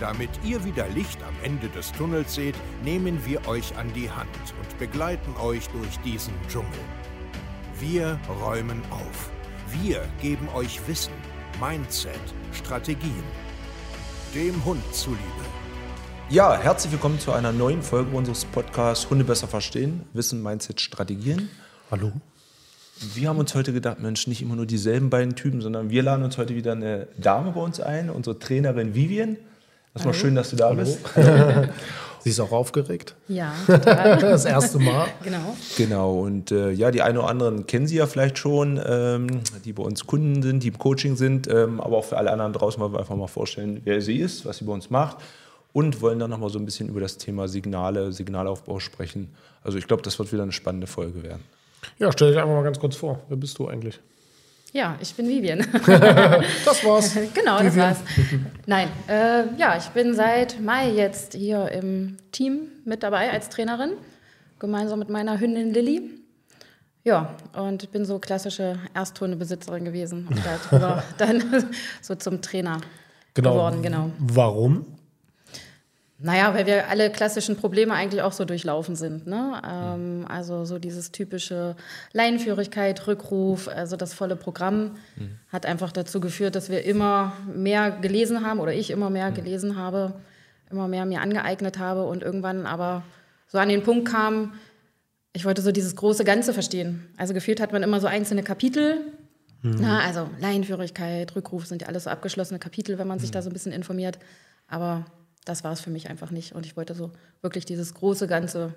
Damit ihr wieder Licht am Ende des Tunnels seht, nehmen wir euch an die Hand und begleiten euch durch diesen Dschungel. Wir räumen auf. Wir geben euch Wissen, Mindset, Strategien. Dem Hund zuliebe. Ja, herzlich willkommen zu einer neuen Folge unseres Podcasts Hunde besser verstehen, Wissen, Mindset, Strategien. Hallo. Wir haben uns heute gedacht, Mensch, nicht immer nur dieselben beiden Typen, sondern wir laden uns heute wieder eine Dame bei uns ein, unsere Trainerin Vivian. Erstmal schön, dass du da bist. Sie ist auch aufgeregt. Ja, total. Das erste Mal. genau. Genau, und äh, ja, die einen oder anderen kennen Sie ja vielleicht schon, ähm, die bei uns Kunden sind, die im Coaching sind, ähm, aber auch für alle anderen draußen wollen wir einfach mal vorstellen, wer sie ist, was sie bei uns macht und wollen dann nochmal so ein bisschen über das Thema Signale, Signalaufbau sprechen. Also ich glaube, das wird wieder eine spannende Folge werden. Ja, stell dich einfach mal ganz kurz vor. Wer bist du eigentlich? Ja, ich bin Vivian. Das war's. genau, das Vivian. war's. Nein, äh, ja, ich bin seit Mai jetzt hier im Team mit dabei als Trainerin, gemeinsam mit meiner Hündin Lilly. Ja, und bin so klassische Ersthundebesitzerin gewesen und darüber dann so zum Trainer geworden, genau. Warum? Naja, weil wir alle klassischen Probleme eigentlich auch so durchlaufen sind. Ne? Ähm, also so dieses typische Leinenführigkeit, Rückruf, also das volle Programm hat einfach dazu geführt, dass wir immer mehr gelesen haben oder ich immer mehr gelesen habe, immer mehr mir angeeignet habe und irgendwann aber so an den Punkt kam, ich wollte so dieses große Ganze verstehen. Also gefühlt hat man immer so einzelne Kapitel. Na, also Laienführigkeit, Rückruf sind ja alles so abgeschlossene Kapitel, wenn man sich da so ein bisschen informiert. Aber das war es für mich einfach nicht. Und ich wollte so wirklich dieses große Ganze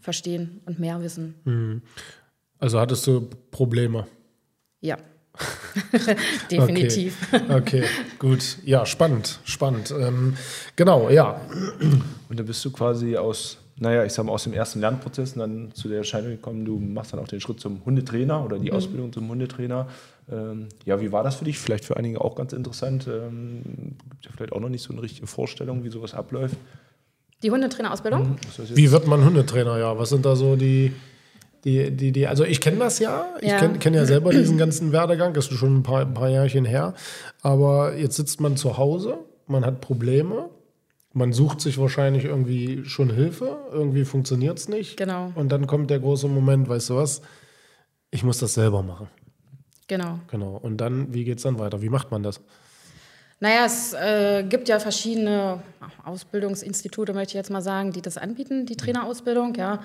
verstehen und mehr wissen. Also hattest du Probleme? Ja. Definitiv. Okay. okay, gut. Ja, spannend, spannend. Ähm, genau, ja. Und dann bist du quasi aus, naja, ich sag mal, aus dem ersten Lernprozess und dann zu der Entscheidung gekommen, du machst dann auch den Schritt zum Hundetrainer oder die Ausbildung zum Hundetrainer. Ähm, ja, wie war das für dich? Vielleicht für einige auch ganz interessant. Ähm, gibt ja vielleicht auch noch nicht so eine richtige Vorstellung, wie sowas abläuft. Die Hundetrainerausbildung? Jetzt? Wie wird man Hundetrainer? Ja, was sind da so die, die, die, die also ich kenne das ja, ich Ja. kenne kenn ja selber diesen ganzen Werdegang, das ist schon ein paar, ein paar Jährchen her, aber jetzt sitzt man zu Hause, man hat Probleme, man sucht sich wahrscheinlich irgendwie schon Hilfe, irgendwie funktioniert es nicht. Genau. Und dann kommt der große Moment, weißt du was, ich muss das selber machen. Genau. Genau. Und dann, wie geht es dann weiter? Wie macht man das? Naja, es äh, gibt ja verschiedene Ausbildungsinstitute, möchte ich jetzt mal sagen, die das anbieten, die Trainerausbildung. Ja,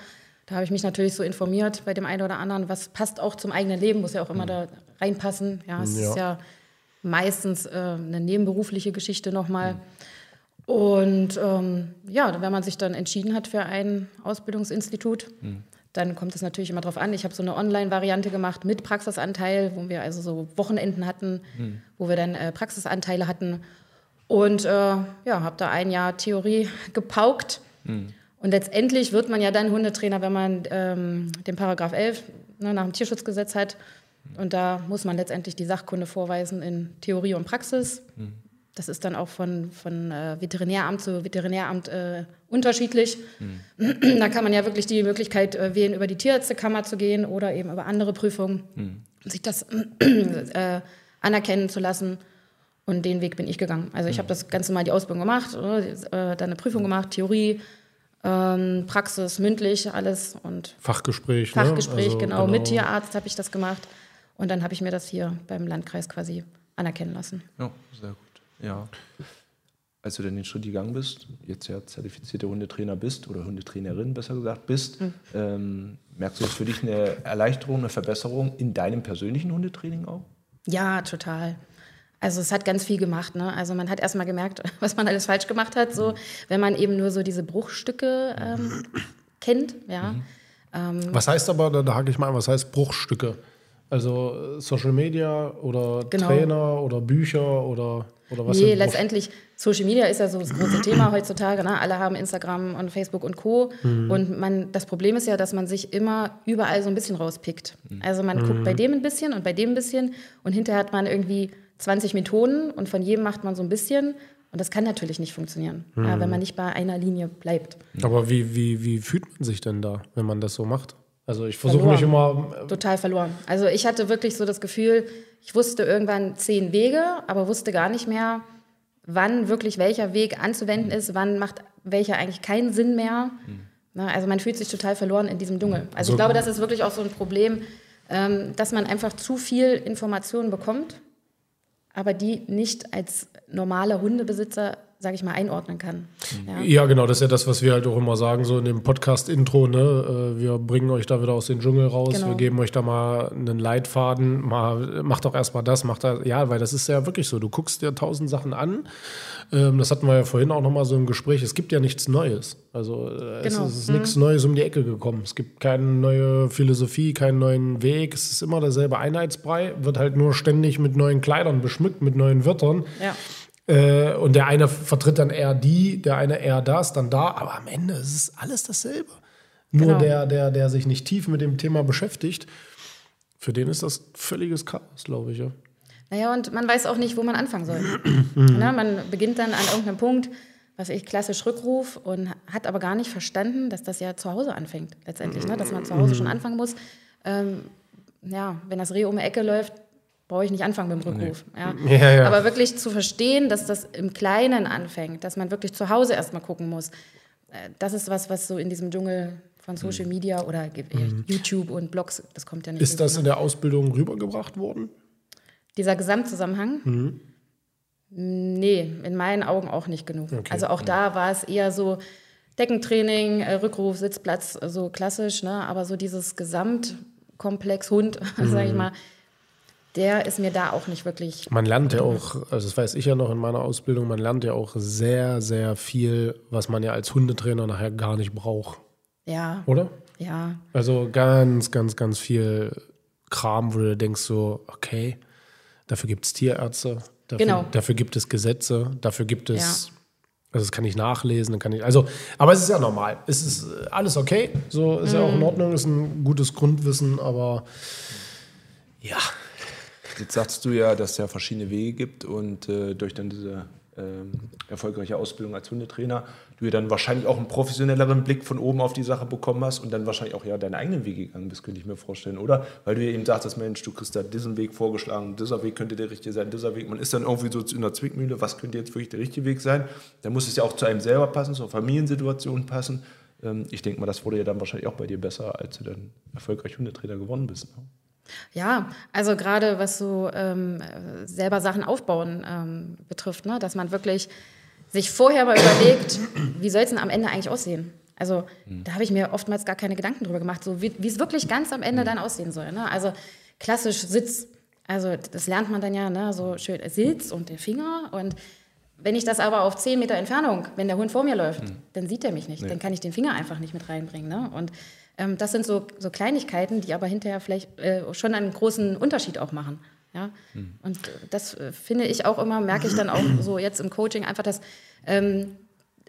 da habe ich mich natürlich so informiert bei dem einen oder anderen, was passt auch zum eigenen Leben, muss ja auch immer da reinpassen. Ja, es Ja. ist ja meistens äh, eine nebenberufliche Geschichte nochmal. Und ähm, ja, wenn man sich dann entschieden hat für ein Ausbildungsinstitut, dann kommt es natürlich immer darauf an. Ich habe so eine Online-Variante gemacht mit Praxisanteil, wo wir also so Wochenenden hatten, wo wir dann äh, Praxisanteile hatten. Und äh, ja, habe da ein Jahr Theorie gepaukt. Und letztendlich wird man ja dann Hundetrainer, wenn man ähm, den Paragraph 11 ne, nach dem Tierschutzgesetz hat. Und da muss man letztendlich die Sachkunde vorweisen in Theorie und Praxis. Das ist dann auch von, von äh, Veterinäramt zu Veterinäramt äh, unterschiedlich. Da kann man ja wirklich die Möglichkeit äh, wählen, über die Tierärztekammer zu gehen oder eben über andere Prüfungen, sich das äh, anerkennen zu lassen. Und den Weg bin ich gegangen. Also ich habe das Ganze mal die Ausbildung gemacht, äh, dann eine Prüfung gemacht, Theorie, ähm, Praxis, mündlich, alles und Fachgespräch. Fachgespräch, ne? Also, genau, Mit Tierarzt habe ich das gemacht. Und dann habe ich mir das hier beim Landkreis quasi anerkennen lassen. Ja, sehr gut. Ja. Als du dann den Schritt gegangen bist, jetzt ja zertifizierte Hundetrainer bist oder Hundetrainerin besser gesagt bist, ähm, merkst du das für dich eine Erleichterung, eine Verbesserung in deinem persönlichen Hundetraining auch? Ja, total. Also es hat ganz viel gemacht. Ne? Also man hat erstmal gemerkt, was man alles falsch gemacht hat, so wenn man eben nur so diese Bruchstücke ähm, kennt. Ja. Was heißt aber, da, da hake ich mal an, was heißt Bruchstücke? Also äh, Social Media oder Genau. Trainer oder Bücher oder, oder was? nee, letztendlich, Social Media ist ja so das große Thema heutzutage. Ne? Alle haben Instagram und Facebook und Co. Mhm. Und man, das Problem ist ja, dass man sich immer überall so ein bisschen rauspickt. Mhm. Also man guckt bei dem ein bisschen und bei dem ein bisschen und hinterher hat man irgendwie 20 Methoden und von jedem macht man so ein bisschen. Und das kann natürlich nicht funktionieren, ja, Mhm. wenn man nicht bei einer Linie bleibt. Aber wie, wie, wie fühlt man sich denn da, wenn man das so macht? Also ich versuche mich immer. äh, Total verloren. Also ich hatte wirklich so das Gefühl, ich wusste irgendwann zehn Wege, aber wusste gar nicht mehr, wann wirklich welcher Weg anzuwenden ist, wann macht welcher eigentlich keinen Sinn mehr. Na, also man fühlt sich total verloren in diesem Dschungel. Also ich glaube, das ist wirklich auch so ein Problem, ähm, dass man einfach zu viel Informationen bekommt, aber die nicht als normale Hundebesitzer, sage ich mal, einordnen kann. Ja. Ja, genau, das ist ja das, was wir halt auch immer sagen, so in dem Podcast-Intro, ne? äh, Wir bringen euch da wieder aus dem Dschungel raus, Genau. wir geben euch da mal einen Leitfaden, mal, macht doch erstmal das, macht das, ja, weil das ist ja wirklich so, du guckst dir tausend Sachen an, ähm, das hatten wir ja vorhin auch nochmal so im Gespräch, es gibt ja nichts Neues, also äh, Genau. es, es ist nichts Neues um die Ecke gekommen, es gibt keine neue Philosophie, keinen neuen Weg, es ist immer derselbe Einheitsbrei, wird halt nur ständig mit neuen Kleidern beschmückt, mit neuen Wörtern. Ja. Äh, und der eine vertritt dann eher die, der eine eher das, dann da. Aber am Ende ist es alles dasselbe. Nur Genau. der, der, der sich nicht tief mit dem Thema beschäftigt, für den ist das völliges Chaos, glaube ich. Ja. Naja, und man weiß auch nicht, wo man anfangen soll. Na, man beginnt dann an irgendeinem Punkt, was ich klassisch Rückruf und hat aber gar nicht verstanden, dass das ja zu Hause anfängt letztendlich, ne? dass man zu Hause schon anfangen muss. Ähm, ja, wenn das Reh um die Ecke läuft, brauche ich nicht anfangen mit dem Rückruf. Ja. Ja, ja. Aber wirklich zu verstehen, dass das im Kleinen anfängt, dass man wirklich zu Hause erstmal gucken muss, äh, das ist was, was so in diesem Dschungel von Social Media oder äh, YouTube und Blogs, das kommt ja nicht. Ist das wirklich, in der Ausbildung rübergebracht worden? Dieser Gesamtzusammenhang? Nee, in meinen Augen auch nicht genug. Also auch da war es eher so Deckentraining, äh, Rückruf, Sitzplatz, so klassisch, ne? aber so dieses Gesamtkomplex Hund, sag ich mal, der ist mir da auch nicht wirklich. Man lernt ja auch, also das weiß ich ja noch in meiner Ausbildung, man lernt ja auch sehr, sehr viel, was man ja als Hundetrainer nachher gar nicht braucht, Ja, oder? ja, Also ganz, ganz, ganz viel Kram, wo du denkst so, okay, dafür gibt es Tierärzte, dafür, Genau. dafür gibt es Gesetze, dafür gibt es, Ja. also das kann ich nachlesen, dann kann ich, also, aber es ist ja normal, es ist alles okay, so ist ja auch in Ordnung, ist ein gutes Grundwissen, aber ja, Jetzt sagst du ja, dass es ja verschiedene Wege gibt und äh, durch dann diese ähm, erfolgreiche Ausbildung als Hundetrainer du ja dann wahrscheinlich auch einen professionelleren Blick von oben auf die Sache bekommen hast und dann wahrscheinlich auch ja deinen eigenen Weg gegangen bist, könnte ich mir vorstellen, oder? Weil du ja eben sagtest, Mensch, du kriegst da diesen Weg vorgeschlagen, dieser Weg könnte der richtige sein, dieser Weg. Man ist dann irgendwie so in der Zwickmühle, was könnte jetzt wirklich der richtige Weg sein? Dann muss es ja auch zu einem selber passen, zur Familiensituation passen. Ähm, ich denke mal, das wurde ja dann wahrscheinlich auch bei dir besser, als du dann erfolgreich Hundetrainer geworden bist. Ne? Ja, also gerade was so ähm, äh, selber Sachen aufbauen ähm, betrifft, ne? dass man wirklich sich vorher mal überlegt, wie soll es denn am Ende eigentlich aussehen? Also da habe ich mir oftmals gar keine Gedanken drüber gemacht, so wie es wirklich ganz am Ende dann aussehen soll. Ne? Also klassisch Sitz, also das lernt man dann ja, ne? so schön Sitz und der Finger und wenn ich das aber auf 10 Meter Entfernung, wenn der Hund vor mir läuft, dann sieht er mich nicht. Dann kann ich den Finger einfach nicht mit reinbringen. Ne? Und ähm, das sind so, so Kleinigkeiten, die aber hinterher vielleicht äh, schon einen großen Unterschied auch machen. Ja? Und äh, das äh, finde ich auch immer, merke ich dann auch so jetzt im Coaching einfach, dass, ähm,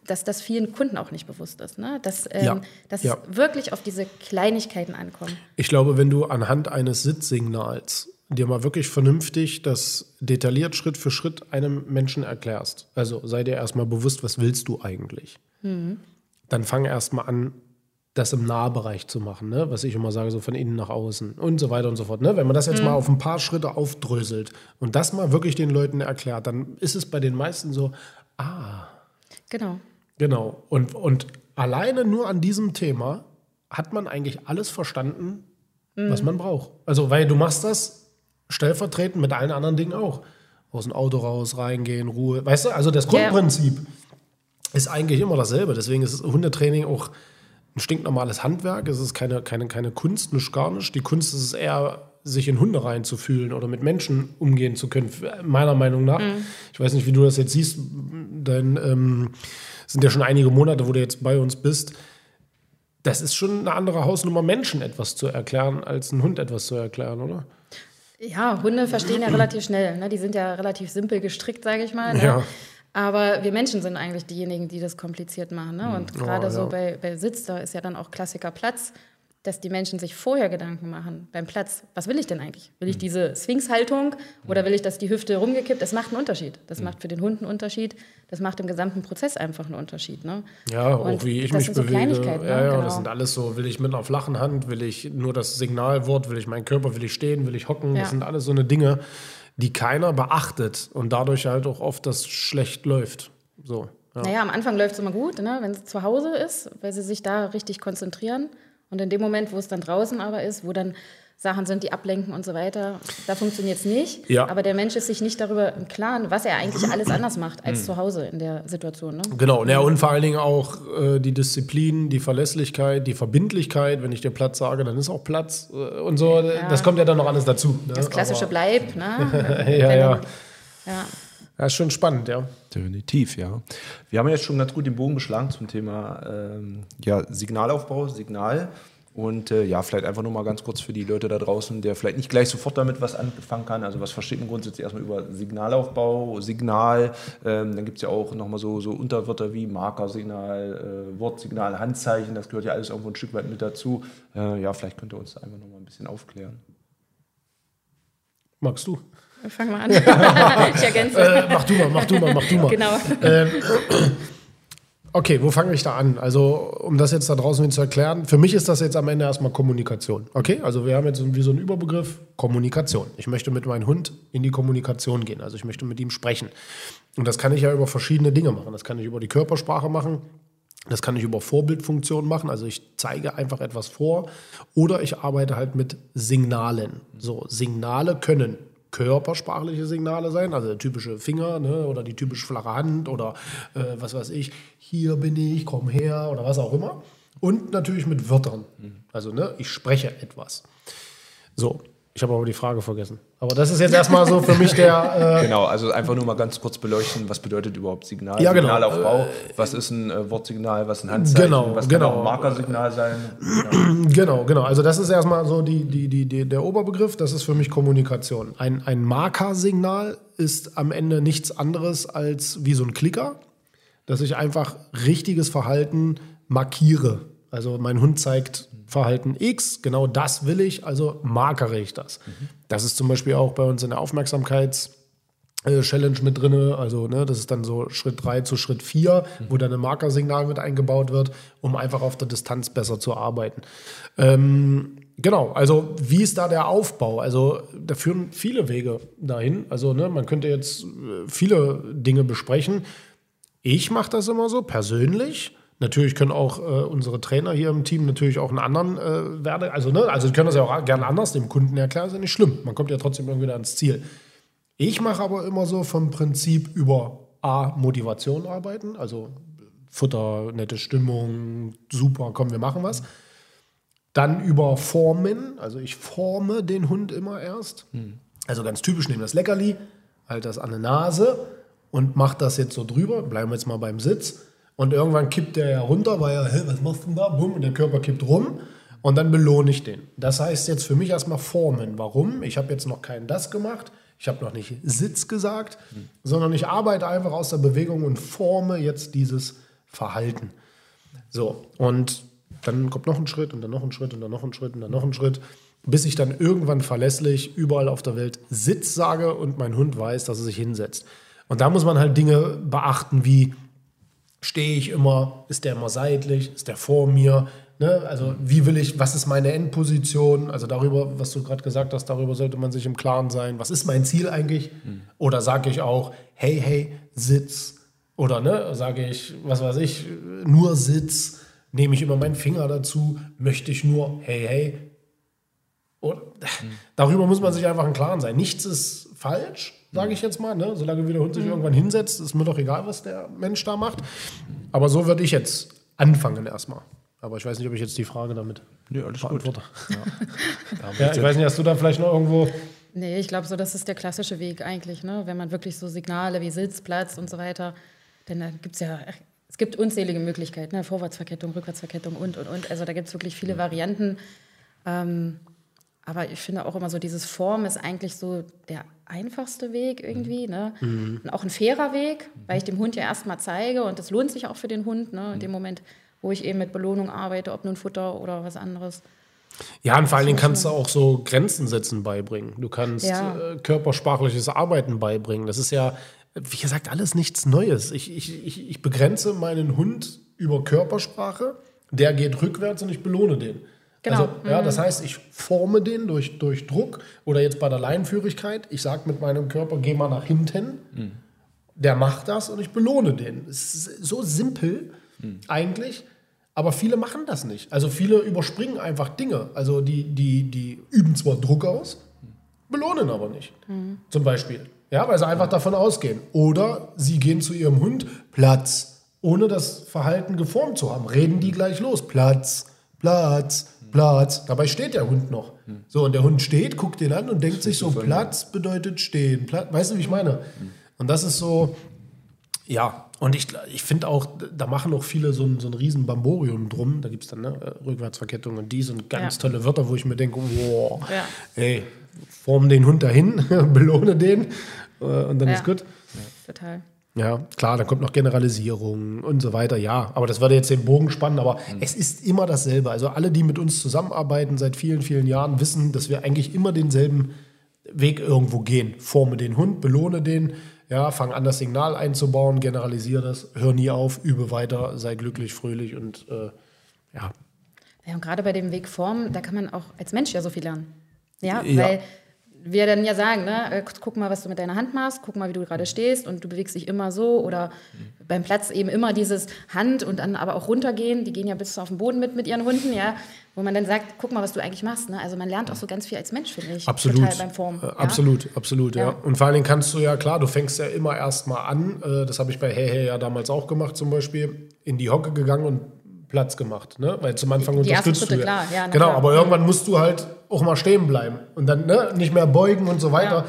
dass das vielen Kunden auch nicht bewusst ist. Ne? Dass, ähm, Ja. dass Ja. es wirklich auf diese Kleinigkeiten ankommt. Ich glaube, wenn du anhand eines Sitzsignals dir mal wirklich vernünftig das detailliert Schritt für Schritt einem Menschen erklärst, also sei dir erstmal bewusst, was willst du eigentlich, dann fang erstmal an, das im Nahbereich zu machen, ne? was ich immer sage, so von innen nach außen und so weiter und so fort. Ne? Wenn man das jetzt mal auf ein paar Schritte aufdröselt und das mal wirklich den Leuten erklärt, dann ist es bei den meisten so, Genau. Genau. Und, und alleine nur an diesem Thema hat man eigentlich alles verstanden, was man braucht. Also, weil du machst das stellvertretend mit allen anderen Dingen auch. Aus dem Auto raus, reingehen, Ruhe. Weißt du, also das. Grundprinzip ist eigentlich immer dasselbe. Deswegen ist Hundetraining auch ein stinknormales Handwerk. Es ist keine, keine, keine Kunst, nicht gar nicht. Die Kunst ist es eher, sich in Hunde reinzufühlen oder mit Menschen umgehen zu können, meiner Meinung nach. Ich weiß nicht, wie du das jetzt siehst. Dein, ähm, sind ja schon einige Monate, wo du jetzt bei uns bist. das ist schon eine andere Hausnummer, Menschen etwas zu erklären, als einen Hund etwas zu erklären, oder? Ja, Hunde verstehen ja relativ schnell. Ne? Die sind ja relativ simpel gestrickt, sage ich mal. Ne? Ja. Aber wir Menschen sind eigentlich diejenigen, die das kompliziert machen. Ne? Und gerade ja. so bei, bei Sitz, da ist ja dann auch Klassiker Platz, dass die Menschen sich vorher Gedanken machen beim Platz. Was will ich denn eigentlich? Will ich diese Sphinx-Haltung oder will ich, dass die Hüfte rumgekippt? Das macht einen Unterschied. Das macht für den Hund einen Unterschied. Das macht im gesamten Prozess einfach einen Unterschied. Ne? Ja, Und auch wie ich mich sind so bewege. Kleinigkeiten, ne? ja, ja, Genau. das sind alles so, will ich mit einer flachen Hand, will ich nur das Signalwort, will ich meinen Körper, will ich stehen, will ich hocken. Ja. Das sind alles so eine Dinge, die keiner beachtet und dadurch halt auch oft das schlecht läuft. So. Ja. Naja, am Anfang läuft es immer gut, ne? wenn es zu Hause ist, weil sie sich da richtig konzentrieren. Und in dem Moment, wo es dann draußen aber ist, wo dann Sachen sind, die ablenken und so weiter, da funktioniert es nicht. Ja. Aber der Mensch ist sich nicht darüber im Klaren, was er eigentlich alles anders macht als zu Hause in der Situation. Ne? Genau, ja, und vor allen Dingen auch äh, die Disziplin, die Verlässlichkeit, die Verbindlichkeit. Wenn ich dir Platz sage, dann ist auch Platz äh, und so. Das kommt ja dann noch alles dazu. Ne? Das klassische Aber- Bleib. Ne? Ja, ja. ja. Ja, ist schon spannend, ja. Definitiv, ja. Wir haben jetzt schon ganz gut den Bogen geschlagen zum Thema ähm, ja, Signalaufbau, Signal. Und äh, ja, vielleicht einfach nur mal ganz kurz für die Leute da draußen, der vielleicht nicht gleich sofort damit was anfangen kann. Also was versteht man grundsätzlich erstmal über Signalaufbau, Signal. Ähm, dann gibt es ja auch nochmal so, so Unterwörter wie Markersignal, äh, Wortsignal, Handzeichen. Das gehört ja alles irgendwo ein Stück weit mit dazu. Äh, ja, vielleicht könnt ihr uns da einfach nochmal ein bisschen aufklären. Magst du? Fang mal an. ich ergänze. Äh, mach du mal, mach du mal, mach du mal. genau. Okay, wo fange ich da an? Also, um das jetzt da draußen zu erklären, für mich ist das jetzt am Ende erstmal Kommunikation. Okay, also wir haben jetzt wie so einen Überbegriff Kommunikation. Ich möchte mit meinem Hund in die Kommunikation gehen, also ich möchte mit ihm sprechen. Und das kann ich ja über verschiedene Dinge machen. Das kann ich über die Körpersprache machen. Das kann ich über Vorbildfunktionen machen, also ich zeige einfach etwas vor oder ich arbeite halt mit Signalen. So, Signale können körpersprachliche Signale sein, also der typische Finger ne, oder die typisch flache Hand oder äh, was weiß ich, hier bin ich, komm her oder was auch immer. Und natürlich mit Wörtern, also ne, ich spreche etwas. So, ich habe aber die Frage vergessen. Aber das ist jetzt erstmal so für mich der... Äh, Genau, also einfach nur mal ganz kurz beleuchten, was bedeutet überhaupt Signal, Ja, genau. Signalaufbau, was ist ein äh, Wortsignal, was ist ein Handzeichen, Genau, was genau. kann auch ein Markersignal sein. Ja. Genau, genau. Also das ist erstmal so die, die, die, die, der Oberbegriff, das ist für mich Kommunikation. Ein, ein Markersignal ist am Ende nichts anderes als wie so ein Klicker, dass ich einfach richtiges Verhalten markiere. Also mein Hund zeigt Verhalten X, genau das will ich, also markere ich das. Das ist zum Beispiel auch bei uns in der Aufmerksamkeits- äh, Challenge mit drin. Also, ne, das ist dann so Schritt 3 zu Schritt 4, wo dann ein Markersignal mit eingebaut wird, um einfach auf der Distanz besser zu arbeiten. Ähm, genau, also wie ist da der Aufbau? Also, da führen viele Wege dahin. Also, ne, man könnte jetzt äh, viele Dinge besprechen. Ich mache das immer so persönlich. Natürlich können auch äh, unsere Trainer hier im Team natürlich auch einen anderen äh, Werde, also ne, also können das ja auch gerne anders dem Kunden erklären, ist ja nicht schlimm. Man kommt ja trotzdem irgendwie ans Ziel. Ich mache aber immer so vom Prinzip über A, Motivation arbeiten, also Futter, nette Stimmung, super, komm, wir machen was. Dann über Formen, also ich forme den Hund immer erst. Also ganz typisch, nehme das Leckerli, halt das an die Nase und mach das jetzt so drüber, bleiben wir jetzt mal beim Sitz. Und irgendwann kippt der ja runter, weil er, hä, was machst du denn da? Bumm, und der Körper kippt rum. Und dann belohne ich den. Das heißt jetzt für mich erstmal formen. Warum? Ich habe jetzt noch kein das gemacht. Ich habe noch nicht Sitz gesagt, sondern ich arbeite einfach aus der Bewegung und forme jetzt dieses Verhalten. So, und dann kommt noch ein Schritt und dann noch ein Schritt und dann noch ein Schritt und dann noch ein Schritt, bis ich dann irgendwann verlässlich überall auf der Welt Sitz sage und mein Hund weiß, dass er sich hinsetzt. Und da muss man halt Dinge beachten wie, stehe ich immer, ist der immer seitlich, ist der vor mir, ne? also wie will ich, was ist meine Endposition, also darüber, was du gerade gesagt hast, darüber sollte man sich im Klaren sein, was ist mein Ziel eigentlich? Oder sage ich auch, hey, hey, Sitz. Oder ne, sage ich, was weiß ich, nur Sitz, nehme ich immer meinen Finger dazu, möchte ich nur, hey, hey, und darüber muss man sich einfach im Klaren sein. Nichts ist falsch, sage ich jetzt mal. Ne? Solange wie der Hund sich irgendwann hinsetzt, ist mir doch egal, was der Mensch da macht. Aber so würde ich jetzt anfangen erstmal. Aber ich weiß nicht, ob ich jetzt die Frage damit Nee, alles gut. beantworte. Ja, ich weiß nicht, hast du da vielleicht noch irgendwo. Nee, ich glaube so, das ist der klassische Weg eigentlich, ne? wenn man wirklich so Signale wie Sitz, Platz und so weiter, denn da gibt es ja, es gibt unzählige Möglichkeiten, ne? Vorwärtsverkettung, Rückwärtsverkettung und, und, und. Also da gibt es wirklich viele Varianten. Ähm, aber ich finde auch immer so, dieses Form ist eigentlich so der einfachste Weg irgendwie. Ne? Mhm. Und auch ein fairer Weg, weil ich dem Hund ja erstmal zeige und das lohnt sich auch für den Hund, ne? in dem Moment, wo ich eben mit Belohnung arbeite, ob nun Futter oder was anderes. Ja, und vor allen Dingen kannst du auch so Grenzen setzen beibringen. Du kannst ja. äh, körpersprachliches Arbeiten beibringen. Das ist ja, wie gesagt, alles nichts Neues. Ich, ich, ich, ich begrenze meinen Hund über Körpersprache, der geht rückwärts und ich belohne den. Genau. Also, ja, das mhm. heißt, ich forme den durch, durch Druck oder jetzt bei der Leinenführigkeit. Ich sage mit meinem Körper, geh mal nach hinten. Mhm. Der macht das und ich belohne den. Es ist so simpel mhm. eigentlich. Aber viele machen das nicht. Also viele überspringen einfach Dinge. Also die, die, die üben zwar Druck aus, belohnen aber nicht. Mhm. Zum Beispiel. Ja, weil sie einfach davon ausgehen. Oder sie gehen zu ihrem Hund, Platz, ohne das Verhalten geformt zu haben. Reden die gleich los. Platz, Platz, Platz. Dabei steht der Hund noch. Mhm. So, und der Hund steht, guckt den an und denkt sich so, Platz bedeutet stehen. Platz, weißt du, wie ich meine? Und das ist so, ja, und ich, ich finde auch, da machen auch viele so ein, so ein riesen Bamborium drum. Da gibt es dann ne, Rückwärtsverkettung und dies und ganz ja. tolle Wörter, wo ich mir denke, wow, ja. ey, form den Hund dahin, belohne den äh, und dann ja. ist gut. Total. Ja, klar, dann kommt noch Generalisierung und so weiter, ja. Aber das würde jetzt den Bogen spannen, aber mhm. es ist immer dasselbe. Also alle, die mit uns zusammenarbeiten seit vielen, vielen Jahren, wissen, dass wir eigentlich immer denselben Weg irgendwo gehen. Forme den Hund, belohne den, ja, fang an, das Signal einzubauen, generalisiere das, hör nie auf, übe weiter, sei glücklich, fröhlich und äh, ja. Ja, und gerade bei dem Weg Form, da kann man auch als Mensch ja so viel lernen. Ja, ja. weil wir dann ja sagen, ne, äh, guck mal, was du mit deiner Hand machst, guck mal, wie du gerade stehst und du bewegst dich immer so oder beim Platz eben immer dieses Hand und dann aber auch runtergehen, die gehen ja bis auf den Boden mit mit ihren Hunden, ja, wo man dann sagt, guck mal, was du eigentlich machst, ne? Also man lernt auch so ganz viel als Mensch, finde ich. Absolut. Beim Formen. Äh, ja? Absolut, absolut, ja. ja. Und vor allen Dingen kannst du ja, klar, du fängst ja immer erstmal an, äh, das habe ich bei Hey Hey ja damals auch gemacht zum Beispiel, in die Hocke gegangen und Platz gemacht, ne? Weil zum Anfang die unterstützt du. Ja. Klar. Ja, genau, klar. aber irgendwann musst du halt auch mal stehen bleiben und dann ne, nicht mehr beugen und so weiter. Ja.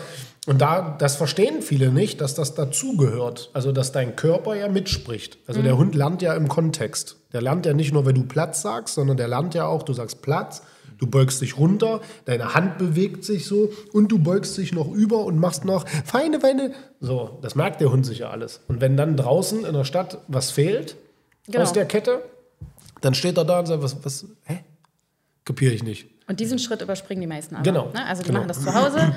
Und da, das verstehen viele nicht, dass das dazugehört. Also, dass dein Körper ja mitspricht. Also, mhm. der Hund lernt ja im Kontext. Der lernt ja nicht nur, wenn du Platz sagst, sondern der lernt ja auch, du sagst Platz, du beugst dich runter, deine Hand bewegt sich so und du beugst dich noch über und machst noch feine, feine. So, das merkt der Hund sich ja alles. Und wenn dann draußen in der Stadt was fehlt genau. aus der Kette, dann steht er da und sagt, was, was, hä? Kapiere ich nicht. Und diesen Schritt überspringen die meisten aber. Genau. Ne? Also die genau. machen das zu Hause,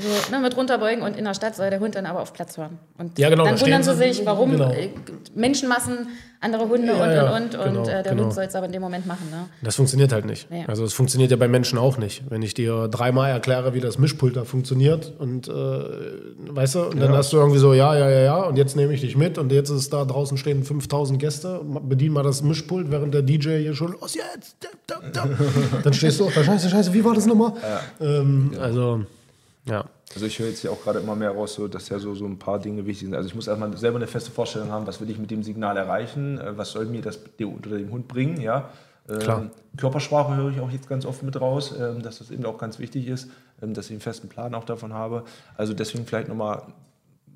so, ne, mit runterbeugen und in der Stadt soll der Hund dann aber auf Platz hören. Und ja, genau, dann wundern sie sich, warum genau. Äh, Menschenmassen, andere Hunde ja, und, ja, und, und. Genau, und äh, der genau. Hund soll es aber in dem Moment machen. Ne? Das funktioniert halt nicht. Nee. Also es funktioniert ja bei Menschen auch nicht. Wenn ich dir dreimal erkläre, wie das Mischpult da funktioniert und äh, weißt du, und dann hast du irgendwie so, ja, ja, ja, ja, und jetzt nehme ich dich mit und jetzt ist da draußen stehen 5000 Gäste, bedien mal das Mischpult, während der DJ hier schon, los jetzt, da, da. dann stehst du, scheiße, scheiße, wie war das nochmal? Ähm, also, ja. Also ich höre jetzt ja auch gerade immer mehr raus, so, dass ja so, so ein paar Dinge wichtig sind. Also ich muss erstmal selber eine feste Vorstellung haben, was will ich mit dem Signal erreichen, äh, was soll mir das unter dem Hund bringen, ja. Klar. Ähm, Körpersprache höre ich auch jetzt ganz oft mit raus, ähm, dass das eben auch ganz wichtig ist, ähm, dass ich einen festen Plan auch davon habe. Also deswegen vielleicht nochmal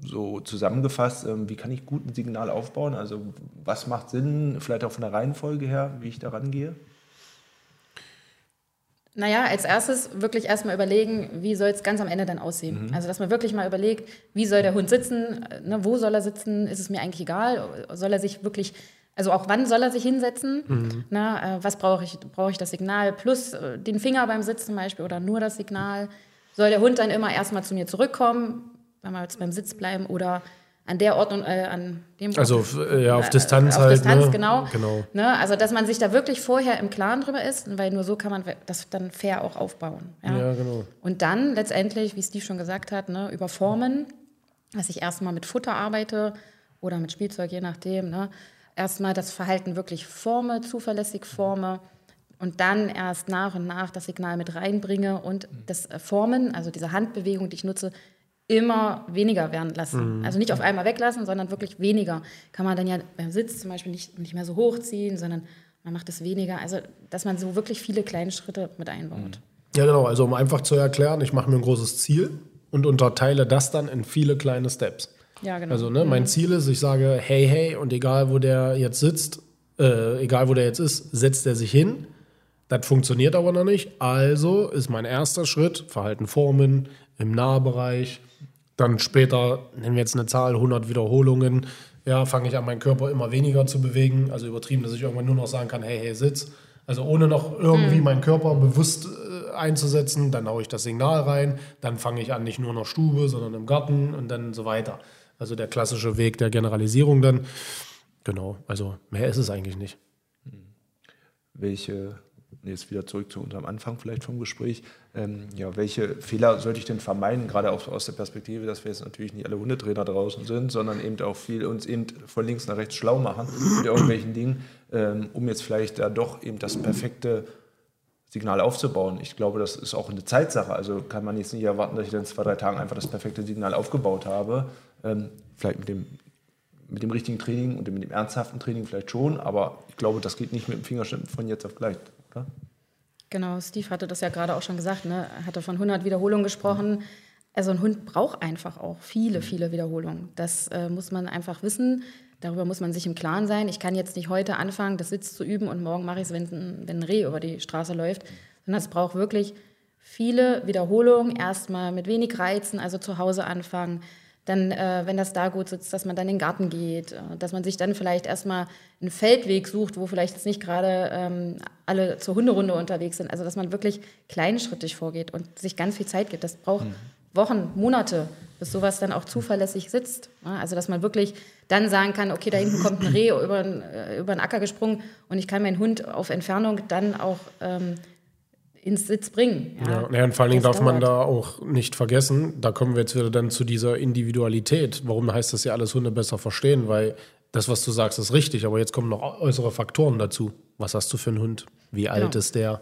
so zusammengefasst, wie kann ich gut ein Signal aufbauen? Also was macht Sinn, vielleicht auch von der Reihenfolge her, wie ich da rangehe? Naja, als erstes wirklich erstmal überlegen, wie soll es ganz am Ende dann aussehen. Mhm. Also, dass man wirklich mal überlegt, wie soll der Hund sitzen, ne, wo soll er sitzen, ist es mir eigentlich egal, soll er sich wirklich, also auch wann soll er sich hinsetzen, mhm. Na, äh, was brauche ich, brauche ich das Signal plus äh, den Finger beim Sitzen zum Beispiel oder nur das Signal. Soll der Hund dann immer erstmal zu mir zurückkommen, wenn wir jetzt beim Sitz bleiben oder an der Ordnung, äh, an dem Also auf, äh, ja, auf äh, Distanz auf halt. Distanz, ne? genau. genau. Ne? Also, dass man sich da wirklich vorher im Klaren drüber ist, weil nur so kann man das dann fair auch aufbauen. Ja, ja genau. Und dann letztendlich, wie Steve schon gesagt hat, ne, über Formen, dass ich erstmal mit Futter arbeite oder mit Spielzeug, je nachdem. Ne? Erstmal das Verhalten wirklich forme, zuverlässig forme und dann erst nach und nach das Signal mit reinbringe und das äh, Formen, also diese Handbewegung, die ich nutze, immer weniger werden lassen. Mhm. Also nicht auf einmal weglassen, sondern wirklich weniger. Kann man dann ja beim Sitz zum Beispiel nicht, nicht mehr so hochziehen, sondern man macht es weniger. Also, dass man so wirklich viele kleine Schritte mit einbaut. Mhm. Ja, genau. Also, um einfach zu erklären, ich mache mir ein großes Ziel und unterteile das dann in viele kleine Steps. Ja, genau. Also ne, mein Ziel ist, ich sage, hey, hey, und egal wo der jetzt sitzt, äh, egal wo der jetzt ist, setzt er sich hin. Das funktioniert aber noch nicht. Also ist mein erster Schritt, Verhalten formen im Nahbereich. Dann später, nennen wir jetzt eine Zahl, 100 Wiederholungen. Ja, fange ich an, meinen Körper immer weniger zu bewegen. Also übertrieben, dass ich irgendwann nur noch sagen kann, hey, hey, sitz. Also ohne noch irgendwie meinen Körper bewusst äh, einzusetzen, dann haue ich das Signal rein. Dann fange ich an, nicht nur in der Stube, sondern im Garten und dann so weiter. Also der klassische Weg der Generalisierung dann. Genau, also mehr ist es eigentlich nicht. welche, jetzt wieder zurück zu unserem Anfang vielleicht vom Gespräch, ähm, ja, welche Fehler sollte ich denn vermeiden, gerade auch aus der Perspektive, dass wir jetzt natürlich nicht alle Hundetrainer draußen sind, sondern eben auch viel uns eben von links nach rechts schlau machen mit irgendwelchen Dingen, ähm, um jetzt vielleicht da doch eben das perfekte Signal aufzubauen. Ich glaube, das ist auch eine Zeitsache. Also kann man jetzt nicht erwarten, dass ich dann zwei, drei Tagen einfach das perfekte Signal aufgebaut habe. Ähm, vielleicht mit dem, mit dem richtigen Training und mit dem ernsthaften Training vielleicht schon, aber ich glaube, das geht nicht mit dem Fingerschnippen von jetzt auf gleich, oder? Genau, Steve hatte das ja gerade auch schon gesagt, ne? Er hatte von 100 Wiederholungen gesprochen. Also ein Hund braucht einfach auch viele, viele Wiederholungen. Das äh, muss man einfach wissen. Darüber muss man sich im Klaren sein. Ich kann jetzt nicht heute anfangen, das Sitz zu üben und morgen mache ich es, wenn, wenn ein Reh über die Straße läuft. Sondern es braucht wirklich viele Wiederholungen. Erstmal mit wenig Reizen, also zu Hause anfangen. Dann, äh, wenn das da gut sitzt, dass man dann in den Garten geht, äh, dass man sich dann vielleicht erstmal einen Feldweg sucht, wo vielleicht jetzt nicht gerade ähm, alle zur Hunderunde unterwegs sind. Also, dass man wirklich kleinschrittig vorgeht und sich ganz viel Zeit gibt. Das braucht Wochen, Monate, bis sowas dann auch zuverlässig sitzt. Also, dass man wirklich dann sagen kann, okay, da hinten kommt ein Reh über äh, über den Acker gesprungen und ich kann meinen Hund auf Entfernung dann auch ähm, ins Sitz bringen. Ja, ja, und vor allen Dingen darf man dauert. da auch nicht vergessen, da kommen wir jetzt wieder dann zu dieser Individualität. Warum heißt das ja alles Hunde besser verstehen? Weil das, was du sagst, ist richtig, aber jetzt kommen noch äußere Faktoren dazu. Was hast du für einen Hund? Wie alt Genau. ist der?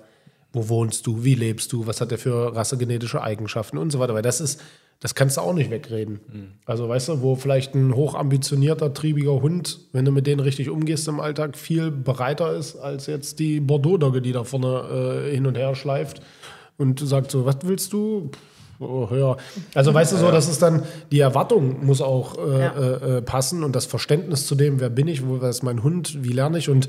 Wo wohnst du? Wie lebst du? Was hat der für rassegenetische Eigenschaften und so weiter? Weil das ist, das kannst du auch nicht wegreden. Also weißt du, wo vielleicht ein hochambitionierter, triebiger Hund, wenn du mit denen richtig umgehst im Alltag, viel bereiter ist als jetzt die Bordeaux-Dogge, die da vorne äh, hin und her schleift und sagt so, was willst du? Oh, ja. Also weißt du so, das ist dann, die Erwartung muss auch äh, Ja. äh, äh, passen und das Verständnis zu dem, wer bin ich, wo wer ist mein Hund, wie lerne ich und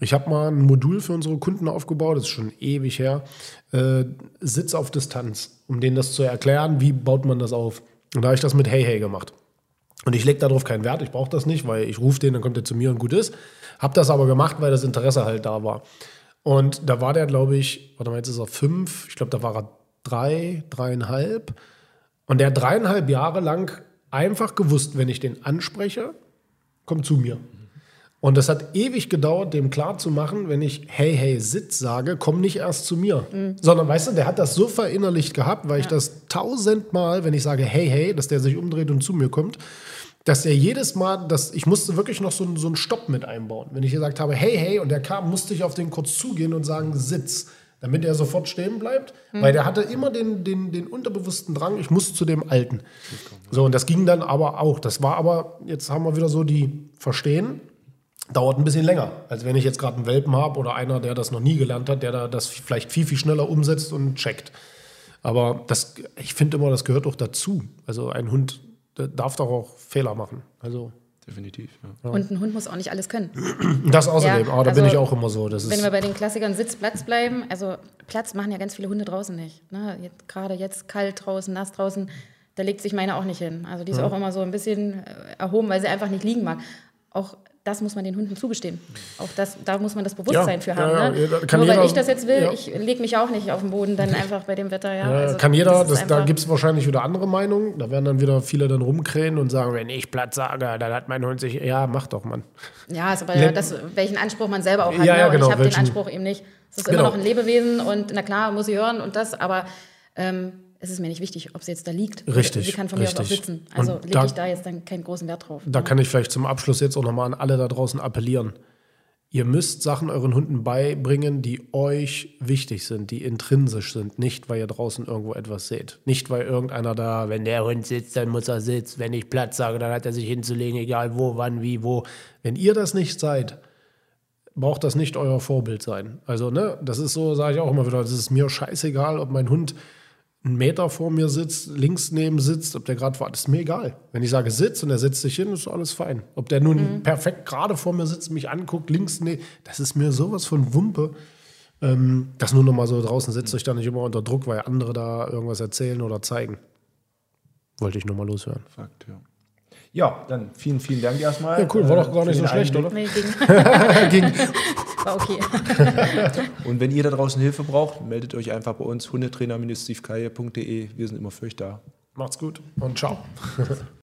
ich habe mal ein Modul für unsere Kunden aufgebaut, das ist schon ewig her, äh, Sitz auf Distanz, um denen das zu erklären, wie baut man das auf. Und da habe ich das mit Hey Hey gemacht. Und ich lege darauf keinen Wert, ich brauche das nicht, weil ich rufe den, dann kommt er zu mir und gut ist. Habe das aber gemacht, weil das Interesse halt da war. Und da war der, glaube ich, warte mal, jetzt ist er fünf, ich glaube, da war er drei, dreieinhalb. Und der dreieinhalb Jahre lang einfach gewusst, wenn ich den anspreche, kommt zu mir. Und das hat ewig gedauert, dem klarzumachen, wenn ich hey, hey, Sitz sage, komm nicht erst zu mir. Sondern, weißt du, der hat das so verinnerlicht gehabt, weil ich das tausendmal, wenn ich sage hey, hey, dass der sich umdreht und zu mir kommt, dass er jedes Mal, dass ich musste wirklich noch so, einen- so einen Stopp mit einbauen. Wenn ich gesagt habe, hey, hey, und der kam, musste ich auf den kurz zugehen und sagen, Sitz, damit er sofort stehen bleibt, weil der hatte immer den, den, den unterbewussten Drang, ich muss zu dem Alten. So, und das ging dann aber auch. Das war aber, jetzt haben wir wieder so die Verstehen, dauert ein bisschen länger, als wenn ich jetzt gerade einen Welpen habe oder einer, der das noch nie gelernt hat, der da das vielleicht viel, viel schneller umsetzt und checkt. Aber das, ich finde immer, das gehört auch dazu. Also ein Hund der darf doch auch Fehler machen. Also Definitiv. Ja. Und ein Hund muss auch nicht alles können. das außerdem, Ja, aber da also, bin ich auch immer so. Das Wenn wir bei den Klassikern Sitz, Platz bleiben, also Platz machen ja ganz viele Hunde draußen nicht. Ne? Jetzt, gerade jetzt kalt draußen, nass draußen, da legt sich meine auch nicht hin. Also die ist auch immer so ein bisschen äh, erhoben, weil sie einfach nicht liegen mag. Auch das muss man den Hunden zugestehen. Auch das, da muss man das Bewusstsein Ja, für ja, haben. ja, ne? kann Nur weil jeder- ich das jetzt will, ja. ich lege mich auch nicht auf den Boden, dann einfach bei dem Wetter. Ja, Ja, also kann jeder, ist das, da gibt es wahrscheinlich wieder andere Meinungen. Da werden dann wieder viele dann rumkrähen und sagen, wenn ich Platz sage, dann hat mein Hund sich, ja, mach doch, Mann. Ja, ist aber das, welchen Anspruch man selber auch hat. Ja, ja, ne? Und genau, ich habe den Anspruch eben nicht. Es ist Genau. immer noch ein Lebewesen und na klar, muss sie hören und das, aber ähm, es ist mir nicht wichtig, ob sie jetzt da liegt. Richtig, Sie kann von mir aus auch richtig. sitzen. Also lege ich da jetzt dann keinen großen Wert drauf. Da kann ich vielleicht zum Abschluss jetzt auch nochmal an alle da draußen appellieren. Ihr müsst Sachen euren Hunden beibringen, die euch wichtig sind, die intrinsisch sind, nicht weil ihr draußen irgendwo etwas seht. Nicht weil irgendeiner da, wenn der Hund sitzt, dann muss er sitzen. Wenn ich Platz sage, dann hat er sich hinzulegen, egal wo, wann, wie, wo. Wenn ihr das nicht seid, braucht das nicht euer Vorbild sein. Also, ne, das ist so, sage ich auch immer wieder, das ist mir scheißegal, ob mein Hund einen Meter vor mir sitzt, links neben sitzt, ob der gerade war, das ist mir egal. Wenn ich sage Sitz und er setzt sich hin, ist alles fein. Ob der nun perfekt gerade vor mir sitzt, mich anguckt, links, nee, das ist mir sowas von Wumpe. Ähm, das nur noch mal so draußen setzt euch da nicht immer unter Druck, weil andere da irgendwas erzählen oder zeigen. Wollte ich nur mal loshören. Fakt, ja. Ja, dann vielen, vielen Dank erstmal. Ja, cool, war äh, doch gar für nicht so schlecht, Einblick. oder? Nee, ging, Ging. War okay. Und wenn ihr da draußen Hilfe braucht, meldet euch einfach bei uns hundetrainer-stevekaye.de. Wir sind immer für euch da. Macht's gut und ciao.